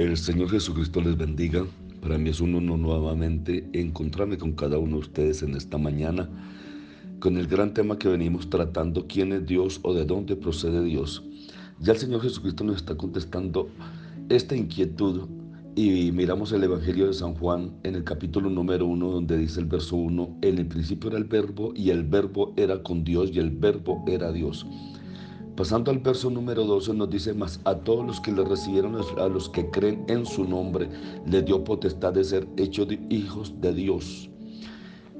El Señor Jesucristo les bendiga. Para mí es un honor nuevamente encontrarme con cada uno de ustedes en esta mañana con el gran tema que venimos tratando, quién es Dios o de dónde procede Dios. Ya el Señor Jesucristo nos está contestando esta inquietud y miramos el Evangelio de San Juan en el capítulo número uno donde dice el verso uno, en el principio era el verbo y el verbo era con Dios y el verbo era Dios. Pasando al verso número 12 nos dice más, a todos los que le recibieron, a los que creen en su nombre, le dio potestad de ser hechos hijos de Dios.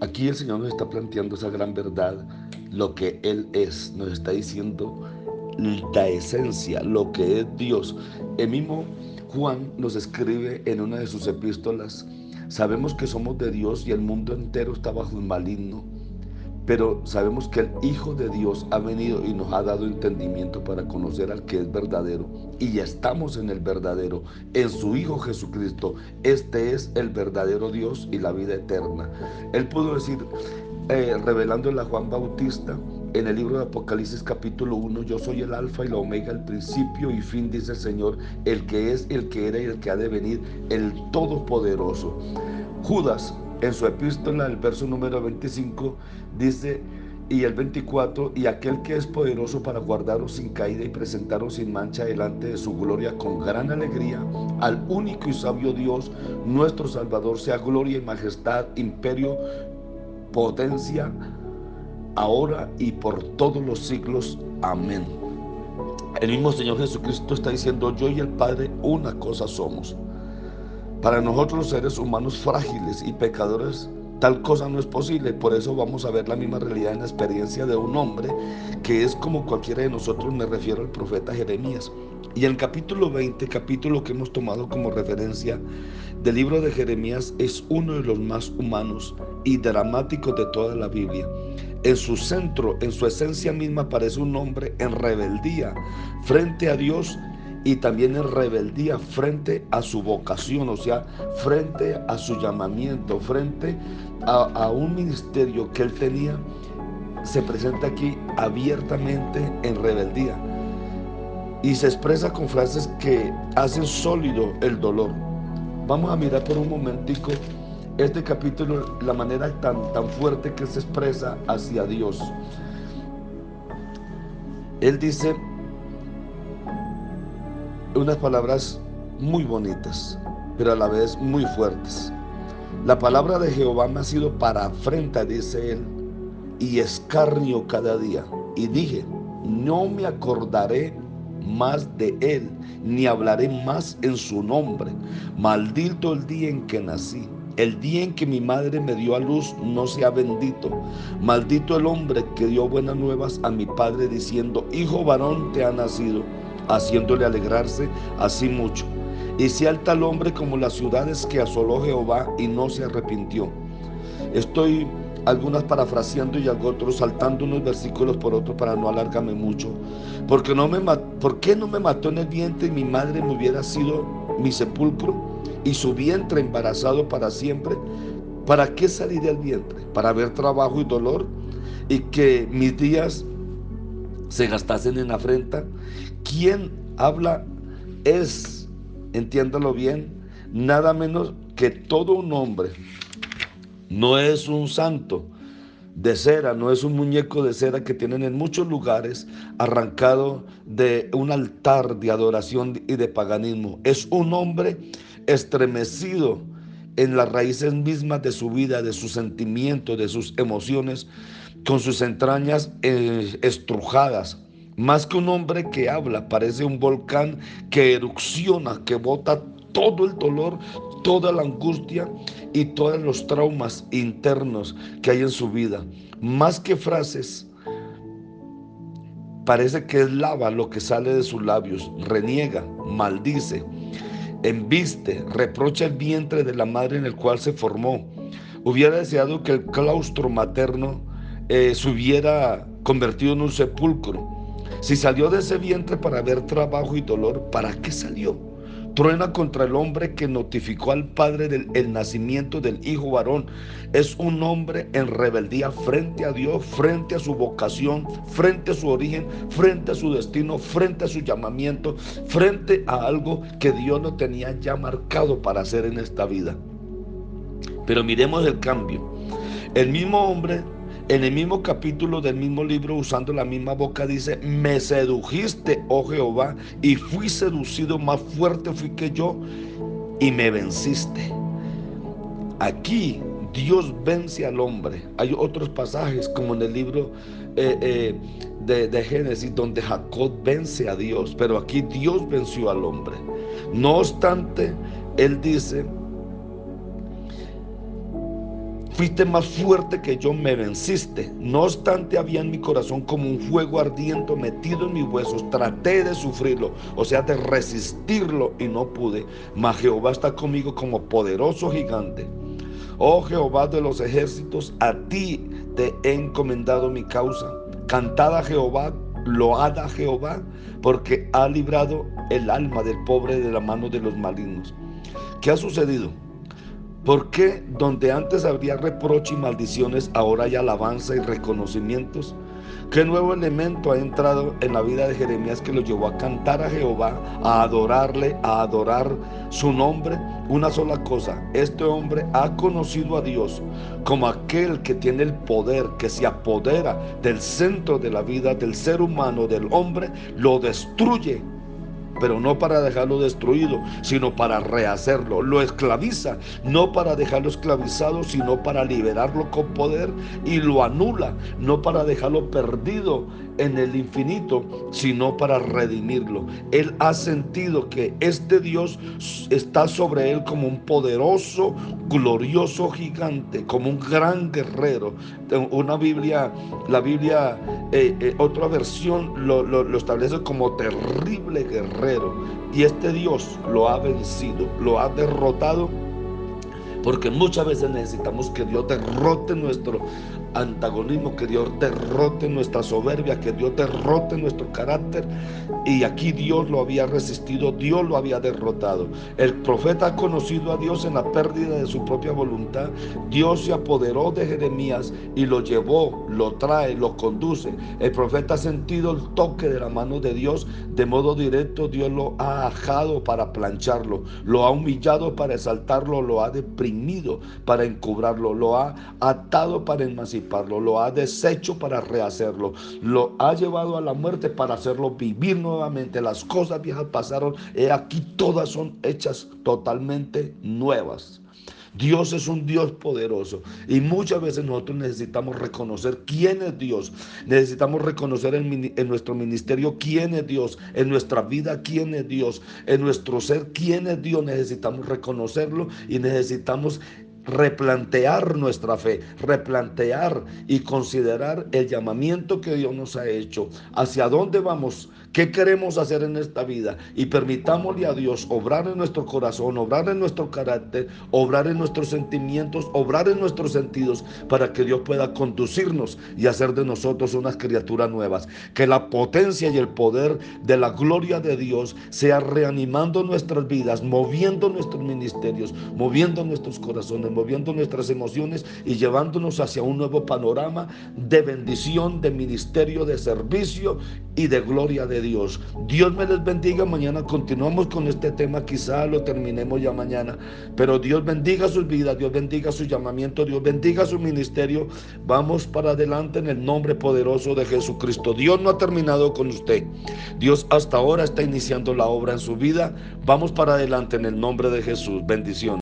Aquí el Señor nos está planteando esa gran verdad, lo que Él es, nos está diciendo la esencia, lo que es Dios. El mismo Juan nos escribe en una de sus epístolas, sabemos que somos de Dios y el mundo entero está bajo el maligno pero sabemos que el Hijo de Dios ha venido y nos ha dado entendimiento para conocer al que es verdadero. Y ya estamos en el verdadero, en su Hijo Jesucristo. Este es el verdadero Dios y la vida eterna. Él pudo decir, eh, revelándole a Juan Bautista, en el libro de Apocalipsis capítulo 1, yo soy el alfa y la omega, el principio y fin, dice el Señor, el que es, el que era y el que ha de venir, el todopoderoso. Judas en su epístola, el verso número 25, dice, y el 24, y aquel que es poderoso para guardaros sin caída y presentaros sin mancha delante de su gloria con gran alegría, al único y sabio Dios, nuestro Salvador, sea gloria y majestad, imperio, potencia, ahora y por todos los siglos. Amén. El mismo Señor Jesucristo está diciendo, yo y el Padre una cosa somos. Para nosotros seres humanos frágiles y pecadores, tal cosa no es posible. Por eso vamos a ver la misma realidad en la experiencia de un hombre que es como cualquiera de nosotros, me refiero al profeta Jeremías. Y el capítulo 20, capítulo que hemos tomado como referencia del libro de Jeremías, es uno de los más humanos y dramáticos de toda la Biblia. En su centro, en su esencia misma, aparece un hombre en rebeldía frente a Dios y también en rebeldía frente a su vocación, o sea, frente a su llamamiento, frente a, un ministerio que él tenía, se presenta aquí abiertamente en rebeldía y se expresa con frases que hacen sólido el dolor. Vamos a mirar por un momentico este capítulo, la manera tan, tan fuerte que se expresa hacia Dios. Él dice, unas palabras muy bonitas, pero a la vez muy fuertes. La palabra de Jehová me ha sido para afrenta, dice él, y escarnio cada día. Y dije, no me acordaré más de él, ni hablaré más en su nombre. Maldito el día en que nací. El día en que mi madre me dio a luz no sea bendito. Maldito el hombre que dio buenas nuevas a mi padre diciendo, hijo varón te ha nacido haciéndole alegrarse así mucho. Y sea el tal hombre como las ciudades que asoló Jehová y no se arrepintió. Estoy algunas parafraseando y otros saltando unos versículos por otros para no alargarme mucho. Porque no me ¿Por qué no me mató en el vientre y mi madre me hubiera sido mi sepulcro y su vientre embarazado para siempre? ¿Para qué salí del vientre? ¿Para ver trabajo y dolor? Y que mis días se gastasen en afrenta. Quien habla es, entiéndalo bien, nada menos que todo un hombre. No es un santo de cera, no es un muñeco de cera que tienen en muchos lugares arrancado de un altar de adoración y de paganismo. Es un hombre estremecido en las raíces mismas de su vida, de sus sentimientos, de sus emociones, con sus entrañas eh, estrujadas. Más que un hombre que habla, parece un volcán que erupciona, que bota todo el dolor, toda la angustia y todos los traumas internos que hay en su vida. Más que frases, parece que es lava lo que sale de sus labios, reniega, maldice, embiste, reprocha el vientre de la madre en el cual se formó. Hubiera deseado que el claustro materno eh, se hubiera convertido en un sepulcro. Si salió de ese vientre para ver trabajo y dolor, ¿para qué salió? truena contra el hombre que notificó al padre del nacimiento del hijo varón. Es un hombre en rebeldía frente a Dios, frente a su vocación, frente a su origen, frente a su destino, frente a su llamamiento, frente a algo que Dios no tenía ya marcado para hacer en esta vida. Pero miremos el cambio. El mismo hombre en el mismo capítulo del mismo libro, usando la misma boca, dice, me sedujiste, oh Jehová, y fui seducido, más fuerte fui que yo, y me venciste. Aquí Dios vence al hombre. Hay otros pasajes, como en el libro eh, eh, de, de Génesis, donde Jacob vence a Dios, pero aquí Dios venció al hombre. No obstante, Él dice, Fuiste más fuerte que yo, me venciste. No obstante, había en mi corazón como un fuego ardiente metido en mis huesos. Traté de sufrirlo, o sea, de resistirlo y no pude. Mas Jehová está conmigo como poderoso gigante. Oh Jehová de los ejércitos, a ti te he encomendado mi causa. Cantad a Jehová, loada Jehová, porque ha librado el alma del pobre de la mano de los malignos. ¿Qué ha sucedido? ¿Por qué donde antes habría reproche y maldiciones, ahora hay alabanza y reconocimientos? ¿Qué nuevo elemento ha entrado en la vida de Jeremías que lo llevó a cantar a Jehová, a adorarle, a adorar su nombre? Una sola cosa, este hombre ha conocido a Dios como aquel que tiene el poder, que se apodera del centro de la vida del ser humano, del hombre, lo destruye pero no para dejarlo destruido, sino para rehacerlo. Lo esclaviza, no para dejarlo esclavizado, sino para liberarlo con poder y lo anula, no para dejarlo perdido en el infinito, sino para redimirlo. Él ha sentido que este Dios está sobre él como un poderoso, glorioso gigante, como un gran guerrero. Una Biblia, la Biblia, eh, eh, otra versión lo, lo establece como terrible guerrero y este Dios lo ha vencido, lo ha derrotado. Porque muchas veces necesitamos que Dios derrote nuestro antagonismo, que Dios derrote nuestra soberbia, que Dios derrote nuestro carácter. Y aquí Dios lo había resistido, Dios lo había derrotado. El profeta ha conocido a Dios en la pérdida de su propia voluntad. Dios se apoderó de Jeremías y lo llevó, lo trae, lo conduce. El profeta ha sentido el toque de la mano de Dios de modo directo. Dios lo ha ajado para plancharlo, lo ha humillado para exaltarlo, lo ha deprimido para encubrarlo, lo ha atado para lo ha deshecho para rehacerlo, lo ha llevado a la muerte para hacerlo vivir nuevamente. Las cosas viejas pasaron, y aquí todas son hechas totalmente nuevas. Dios es un Dios poderoso y muchas veces nosotros necesitamos reconocer quién es Dios. Necesitamos reconocer en, en, nuestro ministerio quién es Dios, en nuestra vida quién es Dios, en nuestro ser quién es Dios. Necesitamos reconocerlo y necesitamos replantear nuestra fe, replantear y considerar el llamamiento que Dios nos ha hecho, hacia dónde vamos, qué queremos hacer en esta vida y permitámosle a Dios obrar en nuestro corazón, obrar en nuestro carácter, obrar en nuestros sentimientos, obrar en nuestros sentidos para que Dios pueda conducirnos y hacer de nosotros unas criaturas nuevas. Que la potencia y el poder de la gloria de Dios sea reanimando nuestras vidas, moviendo nuestros ministerios, moviendo nuestros corazones moviendo nuestras emociones y llevándonos hacia un nuevo panorama de bendición, de ministerio, de servicio y de gloria de Dios. Dios me les bendiga. Mañana continuamos con este tema. Quizá lo terminemos ya mañana. Pero Dios bendiga sus vidas, Dios bendiga su llamamiento, Dios bendiga su ministerio. Vamos para adelante en el nombre poderoso de Jesucristo. Dios no ha terminado con usted. Dios hasta ahora está iniciando la obra en su vida. Vamos para adelante en el nombre de Jesús. Bendición.